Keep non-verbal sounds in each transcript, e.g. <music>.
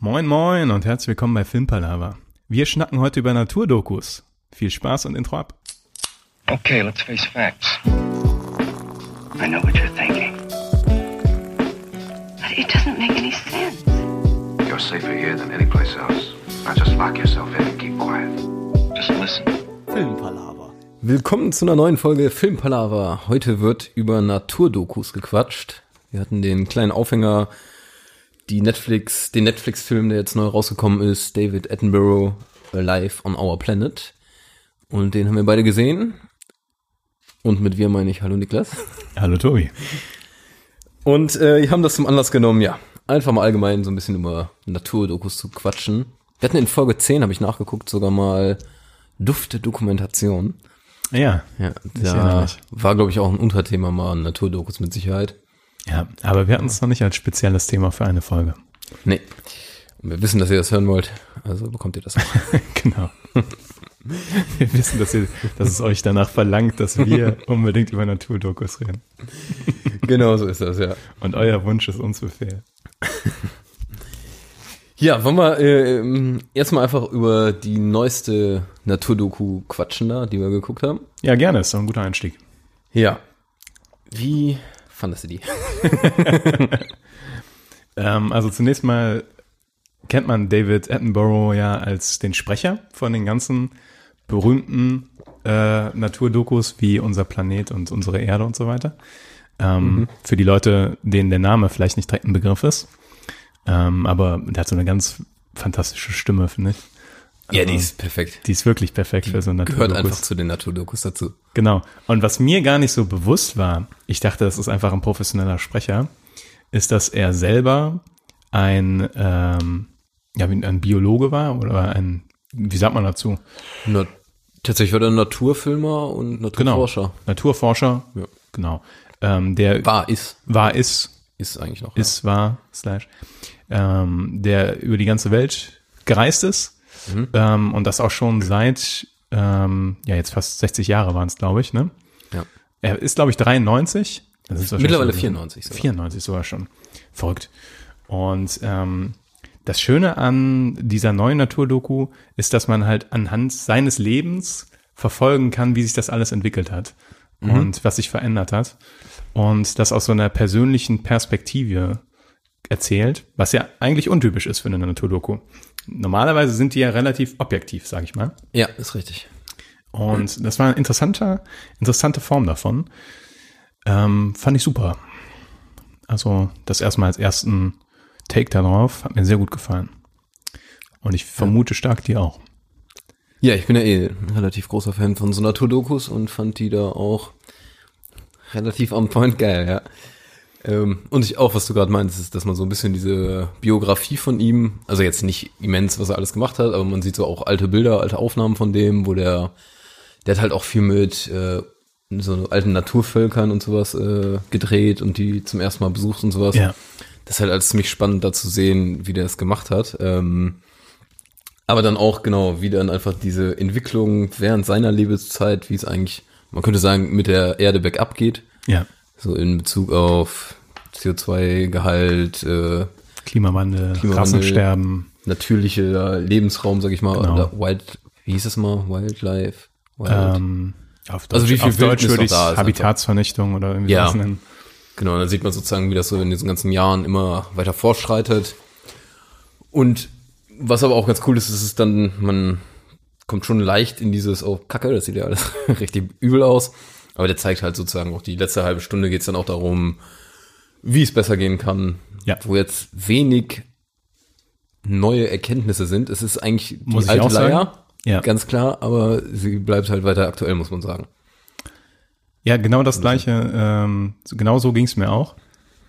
Moin moin und herzlich willkommen bei Filmpalava. Wir schnacken heute über Naturdokus. Viel Spaß und Intro ab. Okay, let's face facts. I know what you're thinking. But it doesn't make any sense. You're safer here than any place else. Now just lock yourself in and keep quiet. Just listen. Filmpalaver. Willkommen zu einer neuen Folge Filmpalaver. Heute wird über Naturdokus gequatscht. Wir hatten den kleinen Aufhänger, die Netflix, den Netflix-Film, der jetzt neu rausgekommen ist, David Attenborough, Alive on Our Planet. Und den haben wir beide gesehen. Und mit wir meine ich Hallo Niklas. Hallo Tobi. Und äh, wir haben das zum Anlass genommen, ja, einfach mal allgemein so ein bisschen über Naturdokus zu quatschen. Wir hatten in Folge 10, habe ich nachgeguckt, sogar mal Duftdokumentation. Ja, Ja, da war, glaube ich, auch ein Unterthema mal Naturdokus mit Sicherheit. Ja, aber wir hatten es noch nicht als spezielles Thema für eine Folge. Nee. Und wir wissen, dass ihr das hören wollt, also bekommt ihr das auch. <laughs> genau. Wir wissen, dass, ihr, dass es euch danach verlangt, dass wir <laughs> unbedingt über Naturdokus reden. genau so ist das, ja. Und euer Wunsch ist uns Befehl. Ja, wollen wir äh, erstmal einfach über die neueste Naturdoku quatschen da, die wir geguckt haben? Ja, gerne, ist doch ein guter Einstieg. Ja. Wie fandest du die? Ähm, also zunächst mal kennt man David Attenborough ja als den Sprecher von den ganzen berühmten äh, Naturdokus wie Unser Planet und unsere Erde und so weiter. Ähm, Für die Leute, denen der Name vielleicht nicht direkt ein Begriff ist. Ähm, aber der hat so eine ganz fantastische Stimme, finde ich. Ja, die Also, ist perfekt. Die ist wirklich perfekt für so Gehört Naturdokus. einfach zu den Naturdokus dazu. Genau. Und was mir gar nicht so bewusst war, ich dachte, das ist einfach ein professioneller Sprecher, ist, dass er selber ein, ähm, ja, ein Biologe war oder ein, wie sagt man dazu? Na, tatsächlich war der Naturfilmer und Naturforscher. Genau. Naturforscher. Ja. Genau. Ähm, der War, ist. war, ist, Ist eigentlich noch. ist, war, slash, ähm, der über die ganze Welt gereist ist. Mhm. Ähm, und das auch schon seit, ähm, ja, jetzt fast 60 Jahre waren es, glaube ich, ne? Ja. Er ist, glaube ich, 93. Das ist wahrscheinlich Mittlerweile so- 94 sogar. 94 sogar schon. Verrückt. Und ähm, das Schöne an dieser neuen Naturdoku ist, dass man halt anhand seines Lebens verfolgen kann, wie sich das alles entwickelt hat und was sich verändert hat. Und das aus so einer persönlichen Perspektive erzählt, was ja eigentlich untypisch ist für eine Naturdoku. Normalerweise sind die ja relativ objektiv, sage ich mal. Ja, ist richtig. Und das war eine interessante, interessante Form davon. Ähm, fand ich super. Also das erstmal als ersten Take darauf hat mir sehr gut gefallen. Und ich vermute stark die auch. Ja, ich bin ja eh ein relativ großer Fan von so Naturdokus und fand die da auch relativ on point geil, ja. Ähm, und ich auch, was du gerade meinst, ist, dass man so ein bisschen diese Biografie von ihm, also jetzt nicht immens, was er alles gemacht hat, aber man sieht so auch alte Bilder, alte Aufnahmen von dem, wo der, der hat halt auch viel mit äh, so alten Naturvölkern und sowas äh, gedreht und die zum ersten Mal besucht und sowas. Ja. Das ist halt alles ziemlich spannend da zu sehen, wie der es gemacht hat. Ähm, aber dann auch genau, wie dann einfach diese Entwicklung während seiner Lebenszeit, wie es eigentlich, man könnte sagen, mit der Erde bergab geht. Ja. So in Bezug auf CO2-Gehalt, äh, Klimawandel, Klimawandel. Rassensterben. natürlicher Lebensraum, sag ich mal, Genau. oder Wild, wie hieß es mal? Wildlife? Wild. Ähm, auf Deutsch, Also wie viel auf Deutsch würde ich noch da ist Habitatsvernichtung oder irgendwie Ja. sowas nennen. Genau, dann sieht man sozusagen, wie das so in diesen ganzen Jahren immer weiter fortschreitet. Und was aber auch ganz cool ist, ist es dann, man kommt schon leicht in dieses, oh Kacke, das sieht ja alles <laughs> richtig übel aus. Aber der zeigt halt sozusagen auch die letzte halbe Stunde geht's dann auch darum, wie es besser gehen kann. Ja. Wo jetzt wenig neue Erkenntnisse sind. Es ist eigentlich die Muss ich alte. Leier, Ja. ganz klar, aber sie bleibt halt weiter aktuell, muss man sagen. Ja, genau das gleiche, ähm, genau so ging es mir auch.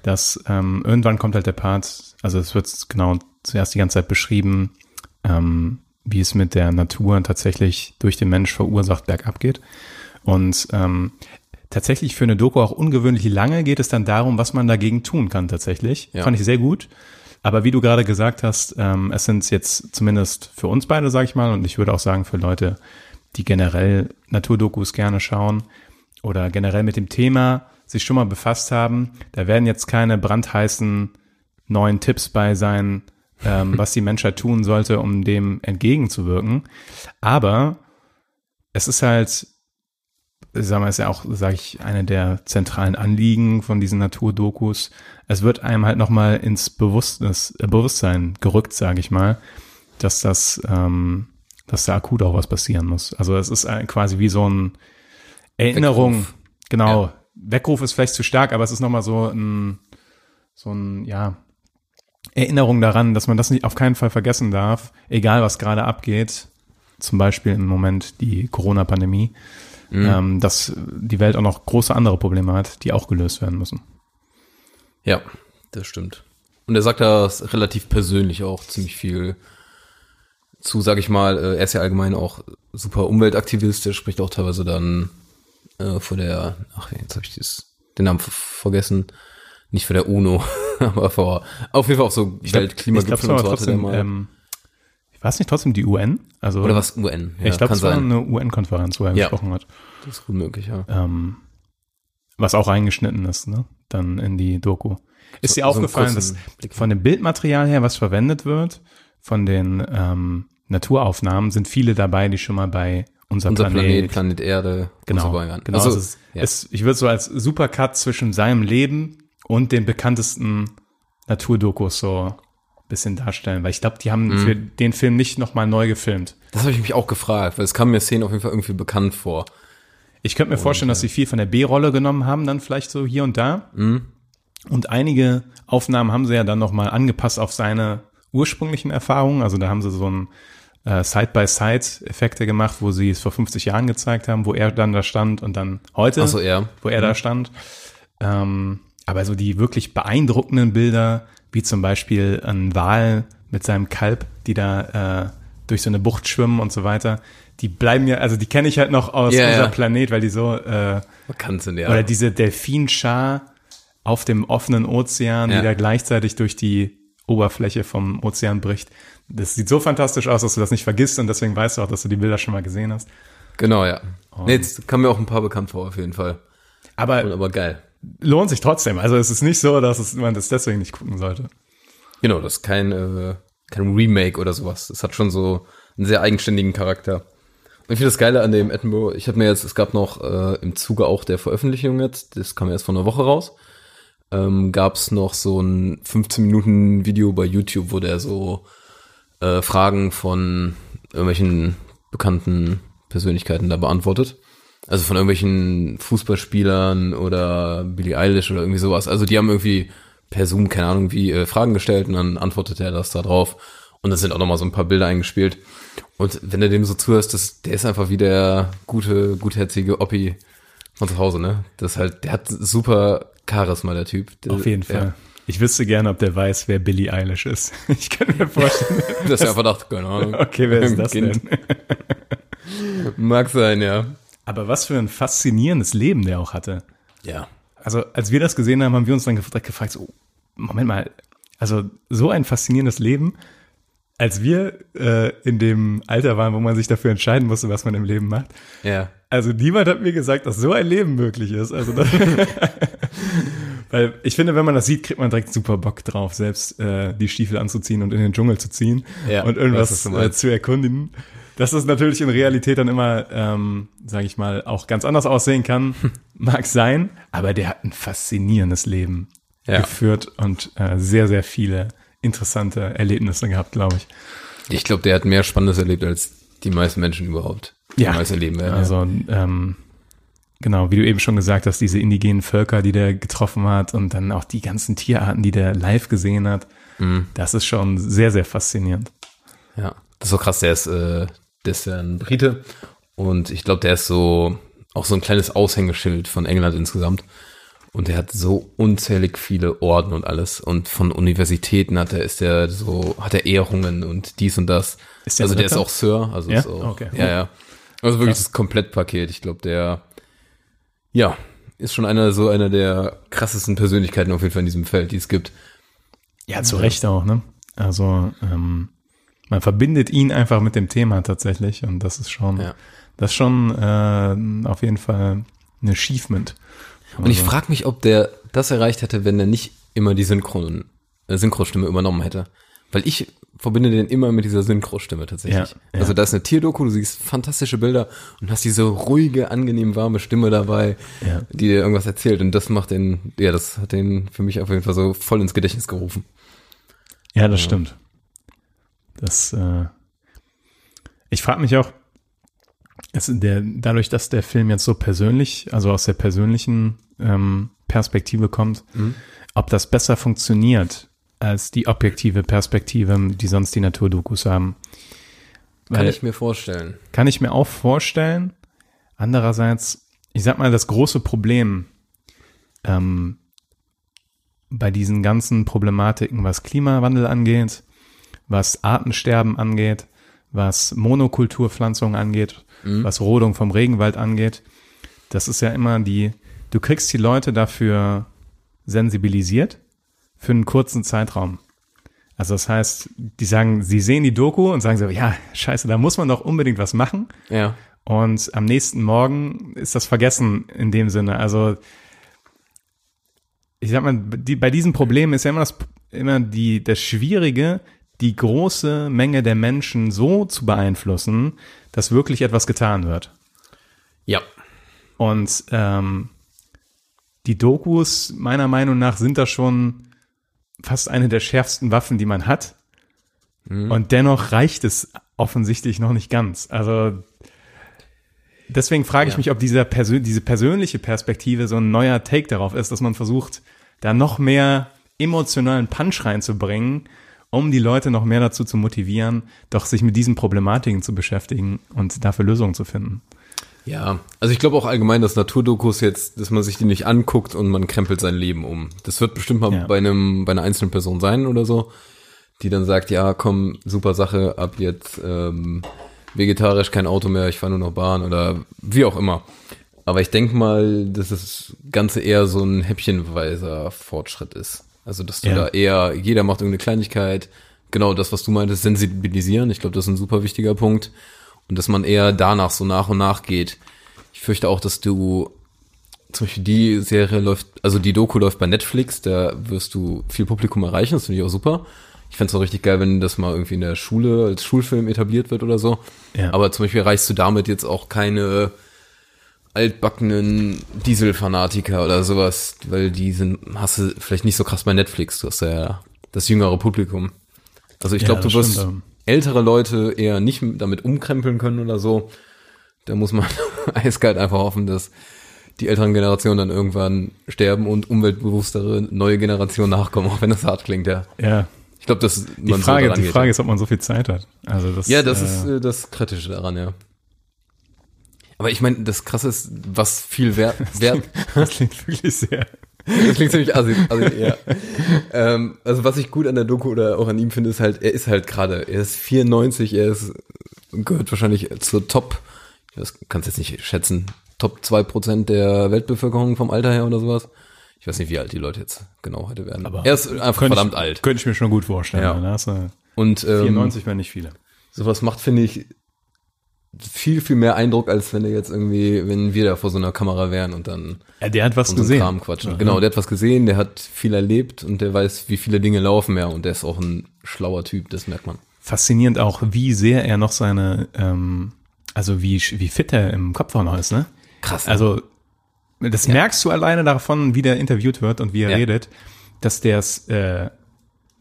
Dass ähm, irgendwann kommt halt der Part, also es wird genau zuerst die ganze Zeit beschrieben, ähm, wie es mit der Natur tatsächlich durch den Mensch verursacht bergab geht. Und ähm, tatsächlich für eine Doku auch ungewöhnlich lange geht es dann darum, was man dagegen tun kann tatsächlich. Ja. Fand ich sehr gut. Aber wie du gerade gesagt hast, ähm, es sind jetzt zumindest für uns beide, sag ich mal, und ich würde auch sagen für Leute, die generell Naturdokus gerne schauen oder generell mit dem Thema sich schon mal befasst haben, da werden jetzt keine brandheißen neuen Tipps bei sein, ähm, <laughs> was die Menschheit tun sollte, um dem entgegenzuwirken. Aber es ist halt, sagen wir, ist ja auch, sage ich, eine der zentralen Anliegen von diesen Naturdokus. Es wird einem halt nochmal ins Bewusstnis, äh, Bewusstsein gerückt, sage ich mal, dass das, ähm, dass da akut auch was passieren muss. Also es ist quasi wie so ein Erinnerung, Weckruf. genau. Ja. Weckruf ist vielleicht zu stark, aber es ist nochmal so ein, so ein, ja, Erinnerung daran, dass man das nicht auf keinen Fall vergessen darf, egal was gerade abgeht. Zum Beispiel im Moment die Corona-Pandemie, Mhm. ähm, dass die Welt auch noch große andere Probleme hat, die auch gelöst werden müssen. Ja, das stimmt. Und er sagt da relativ persönlich auch ziemlich viel zu, sag ich mal, äh, er ist ja allgemein auch super Umweltaktivist, der spricht auch teilweise dann äh, vor der, ach jetzt habe ich das, den Namen ver- vergessen, nicht vor der UNO, <laughs> aber vor, auf jeden Fall auch so Weltklimagipfel und so hatte der trotzdem, mal. ähm, war es nicht trotzdem die UN? Also, Oder was, UN, ja, ich glaube, es war sein. eine UN-Konferenz, wo er Ja. gesprochen hat. Das ist gut möglich, ja. Ähm, was auch reingeschnitten ist, ne? Dann in die Doku. Ist So- dir so aufgefallen, dass kurzen Blick. von dem Bildmaterial her, was verwendet wird, von den ähm, Naturaufnahmen, sind viele dabei, die schon mal bei unser, Unser Planet, Planet, Planet Erde, genau, und so weiter. genau. Also, es, ja. es, ich würde so als Supercut zwischen seinem Leben und den bekanntesten Naturdokus so bisschen darstellen, weil ich glaube, die haben Mhm. für den Film nicht nochmal neu gefilmt. das habe ich mich auch gefragt, weil es kam mir Szenen auf jeden Fall irgendwie bekannt vor. Ich könnte mir vorstellen, dass sie viel von der B-Rolle genommen haben, dann vielleicht so hier und da. Und einige Aufnahmen haben sie ja dann nochmal angepasst auf seine ursprünglichen Erfahrungen. Also da haben sie so ein äh, Side-by-Side-Effekte gemacht, wo sie es vor 50 Jahren gezeigt haben, wo er dann da stand und dann heute, so, ja. wo er da stand. Ähm, aber so die wirklich beeindruckenden Bilder, wie zum Beispiel ein Wal mit seinem Kalb, die da äh, durch so eine Bucht schwimmen und so weiter, die bleiben ja, also die kenne ich halt noch aus Ja, unser ja. Planet, weil die so äh, Bekannt sind, ja. oder diese Delfinschar auf dem offenen Ozean, Ja. die da gleichzeitig durch die Oberfläche vom Ozean bricht. Das sieht so fantastisch aus, dass du das nicht vergisst und deswegen weißt du auch, dass du die Bilder schon mal gesehen hast. Genau, ja. Nee, jetzt kam mir auch ein paar bekannt vor, auf jeden Fall. Aber Und, aber geil. Lohnt sich trotzdem. Also es ist nicht so, dass es, man das deswegen nicht gucken sollte. Genau, das ist kein, äh, kein Remake oder sowas. Das hat schon so einen sehr eigenständigen Charakter. Und ich finde das Geile an dem Edinburgh, ich habe mir jetzt, es gab noch äh, im Zuge auch der Veröffentlichung jetzt, das kam erst vor einer Woche raus, ähm, gab es noch so ein 15 Minuten Video bei YouTube, wo der so äh, Fragen von irgendwelchen bekannten Persönlichkeiten da beantwortet. Also von irgendwelchen Fußballspielern oder Billie Eilish oder irgendwie sowas. Also die haben irgendwie per Zoom, keine Ahnung wie, äh, Fragen gestellt und dann antwortet er das da drauf. Und dann sind auch nochmal so ein paar Bilder eingespielt. Und wenn du dem so zuhörst, das, der ist einfach wie der gute, gutherzige Oppi von zu Hause, ne? Das ist halt, der hat super Charisma, der Typ. Der, Auf jeden ja. Fall. Ich wüsste gerne, ob der weiß, wer Billie Eilish ist. <laughs> Ich kann mir vorstellen. <laughs> Das ist ja Verdacht, keine Ahnung. Okay, wer ist das Kind. denn? <laughs> Mag sein, ja. Aber was für ein faszinierendes Leben der auch hatte. Ja. Also als wir das gesehen haben, haben wir uns dann direkt gefragt, so, Moment mal, also so ein faszinierendes Leben, als wir äh, in dem Alter waren, wo man sich dafür entscheiden musste, was man im Leben macht. Ja. Also niemand hat mir gesagt, dass so ein Leben möglich ist. Also das, <laughs> weil ich finde, wenn man das sieht, kriegt man direkt super Bock drauf, selbst äh, die Stiefel anzuziehen und in den Dschungel zu ziehen Ja, und weiß, was irgendwas du äh, zu erkundigen. Dass das natürlich in Realität dann immer, ähm, sage ich mal, auch ganz anders aussehen kann, mag sein. Aber der hat ein faszinierendes Leben Ja. geführt und äh, sehr, sehr viele interessante Erlebnisse gehabt, glaube ich. Ich glaube, der hat mehr Spannendes erlebt als die meisten Menschen überhaupt. Ja. Jemals erleben werden. Also, ähm, genau, wie du eben schon gesagt hast, diese indigenen Völker, die der getroffen hat und dann auch die ganzen Tierarten, die der live gesehen hat, Mhm. das ist schon sehr, sehr faszinierend. Ja, das ist so krass. Der ist, äh, der ist ja ein Brite und ich glaube, der ist so auch so ein kleines Aushängeschild von England insgesamt. Und der hat so unzählig viele Orden und alles. Und von Universitäten hat er, ist der so, hat er Ehrungen und dies und das. Ist der also der ist auch Sir, also Ja? auch, Okay. ja, ja. Also wirklich das Komplettpaket. Ich glaube, der, ja, ist schon einer, so einer der krassesten Persönlichkeiten auf jeden Fall in diesem Feld, die es gibt. Ja, zu Recht auch, ne? Also, ähm, man verbindet ihn einfach mit dem Thema tatsächlich und das ist schon, Ja. das ist schon äh, auf jeden Fall ein Achievement. Und ich Also, frage mich, ob der das erreicht hätte, wenn er nicht immer die Synchron, äh, Synchronstimme übernommen hätte. Weil ich verbinde den immer mit dieser Synchro-Stimme tatsächlich. Ja, ja. Also da ist eine Tierdoku, du siehst fantastische Bilder und hast diese ruhige, angenehm warme Stimme dabei, Ja. die dir irgendwas erzählt. Und das macht den, ja, das hat den für mich auf jeden Fall so voll ins Gedächtnis gerufen. Ja, das stimmt. Das, äh, ich frage mich auch, es, der, dadurch, dass der Film jetzt so persönlich, also aus der persönlichen ähm, Perspektive kommt, ob das besser funktioniert als die objektive Perspektive, die sonst die Naturdokus haben. Kann Weil- ich mir vorstellen. Kann ich mir auch vorstellen. Andererseits, ich sag mal, das große Problem ähm, bei diesen ganzen Problematiken, was Klimawandel angeht, was Artensterben angeht, was Monokulturpflanzung angeht, was Rodung vom Regenwald angeht, das ist ja immer die, du kriegst die Leute dafür sensibilisiert für einen kurzen Zeitraum. Also das heißt, die sagen, sie sehen die Doku und sagen so, ja, scheiße, da muss man doch unbedingt was machen. Ja. Und am nächsten Morgen ist das vergessen in dem Sinne. Also ich sag mal, die, bei diesen Problemen ist ja immer das immer die das Schwierige, die große Menge der Menschen so zu beeinflussen, dass wirklich etwas getan wird. Ja. Und ähm, die Dokus meiner Meinung nach sind da schon fast eine der schärfsten Waffen, die man hat. Und dennoch reicht es offensichtlich noch nicht ganz. Also deswegen frage ich Ja. mich, ob dieser Persön diese persönliche Perspektive so ein neuer Take darauf ist, dass man versucht, da noch mehr emotionalen Punch reinzubringen, um die Leute noch mehr dazu zu motivieren, doch sich mit diesen Problematiken zu beschäftigen und dafür Lösungen zu finden. Ja, also ich glaube auch allgemein, dass Naturdokus jetzt, dass man sich die nicht anguckt und man krempelt sein Leben um. Das wird bestimmt mal Ja. bei einem, bei einer einzelnen Person sein oder so, die dann sagt, ja, komm, super Sache, ab jetzt ähm, vegetarisch, kein Auto mehr, ich fahre nur noch Bahn oder wie auch immer. Aber ich denke mal, dass das Ganze eher so ein häppchenweiser Fortschritt ist. Also, dass du Ja. da eher, jeder macht irgendeine Kleinigkeit, genau das, was du meintest, sensibilisieren. Ich glaube, das ist ein super wichtiger Punkt. Und dass man eher danach so nach und nach geht. Ich fürchte auch, dass du zum Beispiel die Serie läuft, also die Doku läuft bei Netflix, da wirst du viel Publikum erreichen, das finde ich auch super. Ich fände es auch richtig geil, wenn das mal irgendwie in der Schule als Schulfilm etabliert wird oder so. Ja. Aber zum Beispiel erreichst du damit jetzt auch keine altbackenen Dieselfanatiker oder sowas, weil die sind, hast du vielleicht nicht so krass bei Netflix, du hast ja das jüngere Publikum. Also ich Ja, glaube, du das wirst stimmt, ähm. ältere Leute eher nicht damit umkrempeln können oder so. Da muss man <laughs> eiskalt einfach hoffen, dass die älteren Generationen dann irgendwann sterben und umweltbewusstere neue Generationen nachkommen, auch wenn das hart klingt, ja. Ja, Ich glaube, dass die man Frage, so die Frage ist, ob man so viel Zeit hat. Also das, Ja, das äh, ist äh, das Kritische daran, ja. Aber ich meine, das Krasse ist, was viel wert, wert das klingt wirklich sehr. das klingt ziemlich assi, assi ja. ähm, also was ich gut an der Doku oder auch an ihm finde, ist halt, er ist halt gerade, er ist 94, er ist, gehört wahrscheinlich zur Top, ich weiß, kannst jetzt nicht schätzen, Top 2% der Weltbevölkerung vom Alter her oder sowas. Ich weiß nicht, wie alt die Leute jetzt genau heute werden. Aber er ist einfach verdammt ich, alt. Könnte ich mir schon gut vorstellen. Ja. Hast du Und ähm, 94 wären nicht viele. sowas macht, finde ich, viel, viel mehr Eindruck, als wenn er jetzt irgendwie, wenn wir da vor so einer Kamera wären und dann Ja, der hat was gesehen. Kram quatschen. Genau, der hat was gesehen, der hat viel erlebt und der weiß, wie viele Dinge laufen, ja, und der ist auch ein schlauer Typ, das merkt man. Faszinierend auch, wie sehr er noch seine, ähm, also wie, wie fit er im Kopf auch noch ist, ne? Krass. Also, das merkst du alleine davon, wie der interviewt wird und wie er Ja. redet, dass der es äh,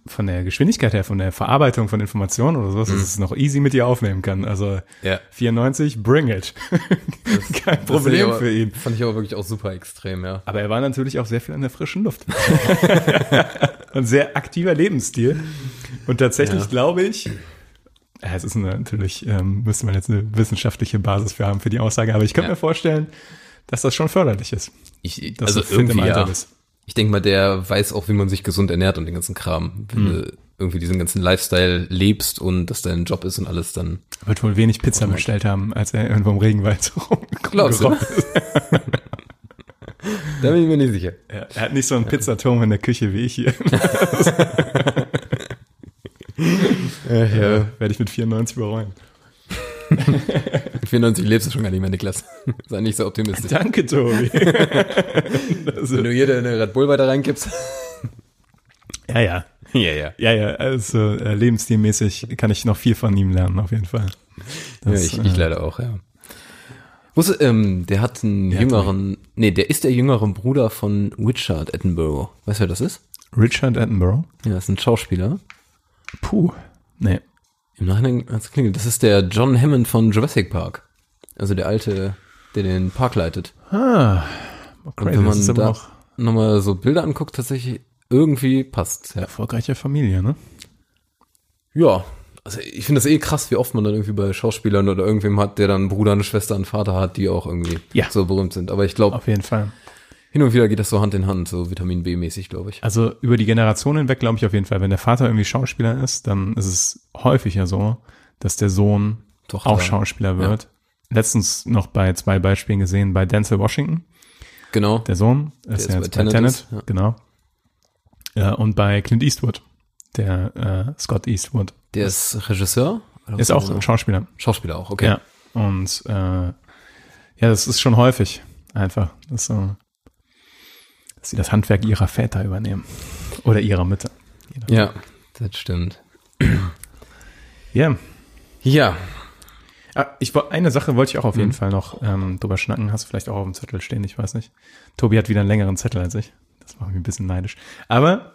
von der Geschwindigkeit her, von der Verarbeitung von Informationen oder sowas, dass es noch easy mit dir aufnehmen kann. Also Mhm. Ja. 94, bring it. <laughs> Kein Problem aber, für ihn. Fand ich aber wirklich auch super extrem, ja. Aber er war natürlich auch sehr viel an der frischen Luft. <laughs> und sehr aktiver Lebensstil. Und tatsächlich Ja. glaube ich, ja, es ist natürlich, ähm, müsste man jetzt eine wissenschaftliche Basis für haben für die Aussage, aber ich könnte mir vorstellen, dass das schon förderlich ist. Ich, also irgendwie, ja. bist. Ich denke mal, der weiß auch, wie man sich gesund ernährt und den ganzen Kram. Wenn Hm. du irgendwie diesen ganzen Lifestyle lebst und das dein Job ist und alles, dann Wird wohl wenig Pizza bestellt haben, als er irgendwo im Regenwald rumgerobbt ist. da bin ich mir nicht sicher. Ja, er hat nicht so einen Pizzaturm in der Küche wie ich hier. <laughs> <laughs> ja, werde ich mit 94 bereuen. <laughs> Mit 94 lebst du schon gar nicht mehr, Niklas. Sei nicht so optimistisch. Danke, Tobi. <laughs> Wenn du hier eine Red Bull weiter reinkippst. <laughs> Ja, ja. Ja, ja. Ja, ja, also äh, lebensstilmäßig kann ich noch viel von ihm lernen, auf jeden Fall. ja Das, ich, ich äh, leider auch, ja. Wusste, ähm, der hat einen hat jüngeren, nee, der ist der jüngere Bruder von Richard Attenborough. Weißt du, wer das ist? Richard Attenborough? Ja, das ist ein Schauspieler. Puh. Nee. Im Nachhinein hat's klingelt. Das ist der John Hammond von Jurassic Park. Also der alte, der den Park leitet. Ah. Und Okay, wenn man da auch nochmal so Bilder anguckt, tatsächlich irgendwie passt. Ja. erfolgreiche Familie, ne? ja. Also ich finde das eh krass, wie oft man dann irgendwie bei Schauspielern oder irgendwem hat, der dann einen Bruder, eine Schwester, einen Vater hat, die auch irgendwie Ja. so berühmt sind. Aber ich glaube, Auf jeden Fall. Hin und wieder geht das so Hand in Hand, so Vitamin B-mäßig, glaube ich. Also über die Generation hinweg glaube ich auf jeden Fall, wenn der Vater irgendwie Schauspieler ist, dann ist es häufiger so, dass der Sohn Tochter. auch Schauspieler wird. Letztens noch bei zwei Beispielen gesehen, bei Denzel Washington, Genau. der Sohn, ist ist ja jetzt bei Tenet Tenet, ist, ja. genau. Ja, und bei Clint Eastwood, der äh, Scott Eastwood, Der ist Regisseur? Oder ist auch ein Schauspieler. Schauspieler auch, okay. Ja, und äh, ja, das ist schon häufig einfach, dass, so, sie das Handwerk ihrer Väter übernehmen oder ihrer Mütter. Ja, das stimmt. Ja, Ja, Ah, ich eine Sache wollte ich auch auf Mhm. jeden Fall noch ähm, drüber schnacken. Hast du vielleicht auch auf dem Zettel stehen, ich weiß nicht. Tobi hat wieder einen längeren Zettel als ich. Das macht mich ein bisschen neidisch. Aber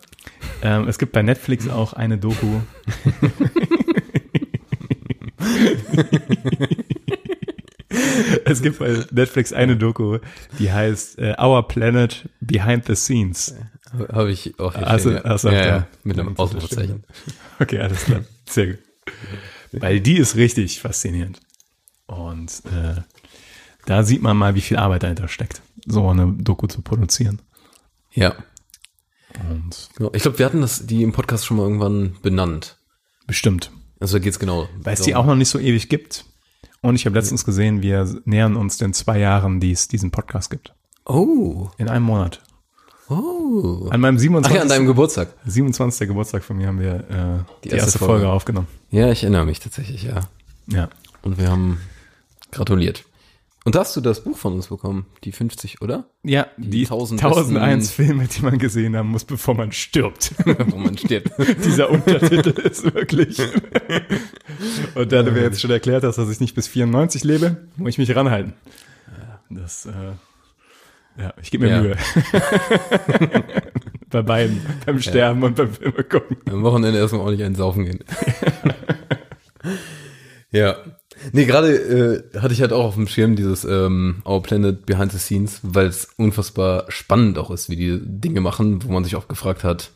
ähm, es gibt bei Netflix auch eine Doku. <laughs> <laughs> es gibt bei Netflix eine Doku, die heißt äh, Our Planet Behind the Scenes. habe ich auch hier Also, stehen, ja. also, ja, ja. ja, mit einem Ausrufezeichen. Okay, alles klar. Sehr gut. Weil die ist richtig faszinierend. Und äh, da sieht man mal, wie viel Arbeit dahinter steckt, so eine Doku zu produzieren. Ja. Und Genau. Ich glaube, wir hatten das die im Podcast schon mal irgendwann benannt. bestimmt. Also da geht's genau. Weil es die auch noch nicht so ewig gibt. Und ich habe letztens gesehen, wir nähern uns den zwei Jahren, die es diesen Podcast gibt. Oh. In einem Monat. Oh. An meinem Ach 27. ja, an deinem Geburtstag. 27. Geburtstag von mir haben wir äh, die, erste, erste Folge. Folge. aufgenommen. Ja, ich erinnere mich tatsächlich, ja. Ja. Und wir haben gratuliert. Und da hast du das Buch von uns bekommen, die 50, oder? Ja, die, 1000 1001 besten- Filme, die man gesehen haben muss, bevor man stirbt. <laughs> Wo man stirbt. <laughs> Dieser Untertitel ist wirklich. <laughs> Und da du mir jetzt schon erklärt hast, dass ich nicht bis 94 lebe, muss ich mich ranhalten. Das, äh, ja, ich gebe mir Ja. Mühe. Bei beiden, beim Sterben und beim Filme gucken. Am Wochenende erstmal ordentlich einen saufen gehen. ja. Nee, gerade äh, hatte ich halt auch auf dem Schirm dieses ähm, Our Planet Behind the Scenes, weil es unfassbar spannend auch ist, wie die Dinge machen, wo man sich auch gefragt hat,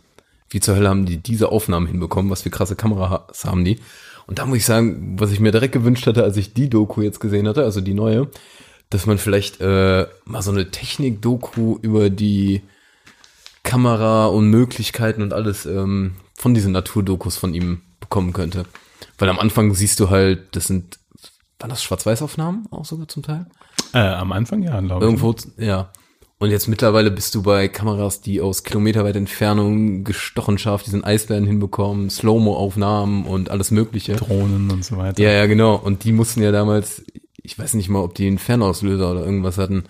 wie zur Hölle haben die diese Aufnahmen hinbekommen, was für krasse Kameras haben die. Und da muss ich sagen, was ich mir direkt gewünscht hatte, als ich die Doku jetzt gesehen hatte, also die neue, dass man vielleicht äh, mal so eine Technik-Doku über die Kamera und Möglichkeiten und alles ähm, von diesen Naturdokus von ihm bekommen könnte. Weil am Anfang siehst du halt, das sind, waren das Schwarz-Weiß-Aufnahmen auch sogar zum Teil? Äh, am Anfang ja, glaube ich. Irgendwo, ja. Und jetzt mittlerweile bist du bei Kameras, die aus kilometerweiter Entfernung gestochen scharf diesen Eisbären hinbekommen, Slow-Mo-Aufnahmen und alles mögliche. Drohnen und so weiter. Ja, ja, genau. Und die mussten ja damals, ich weiß nicht mal, ob die einen Fernauslöser oder irgendwas hatten.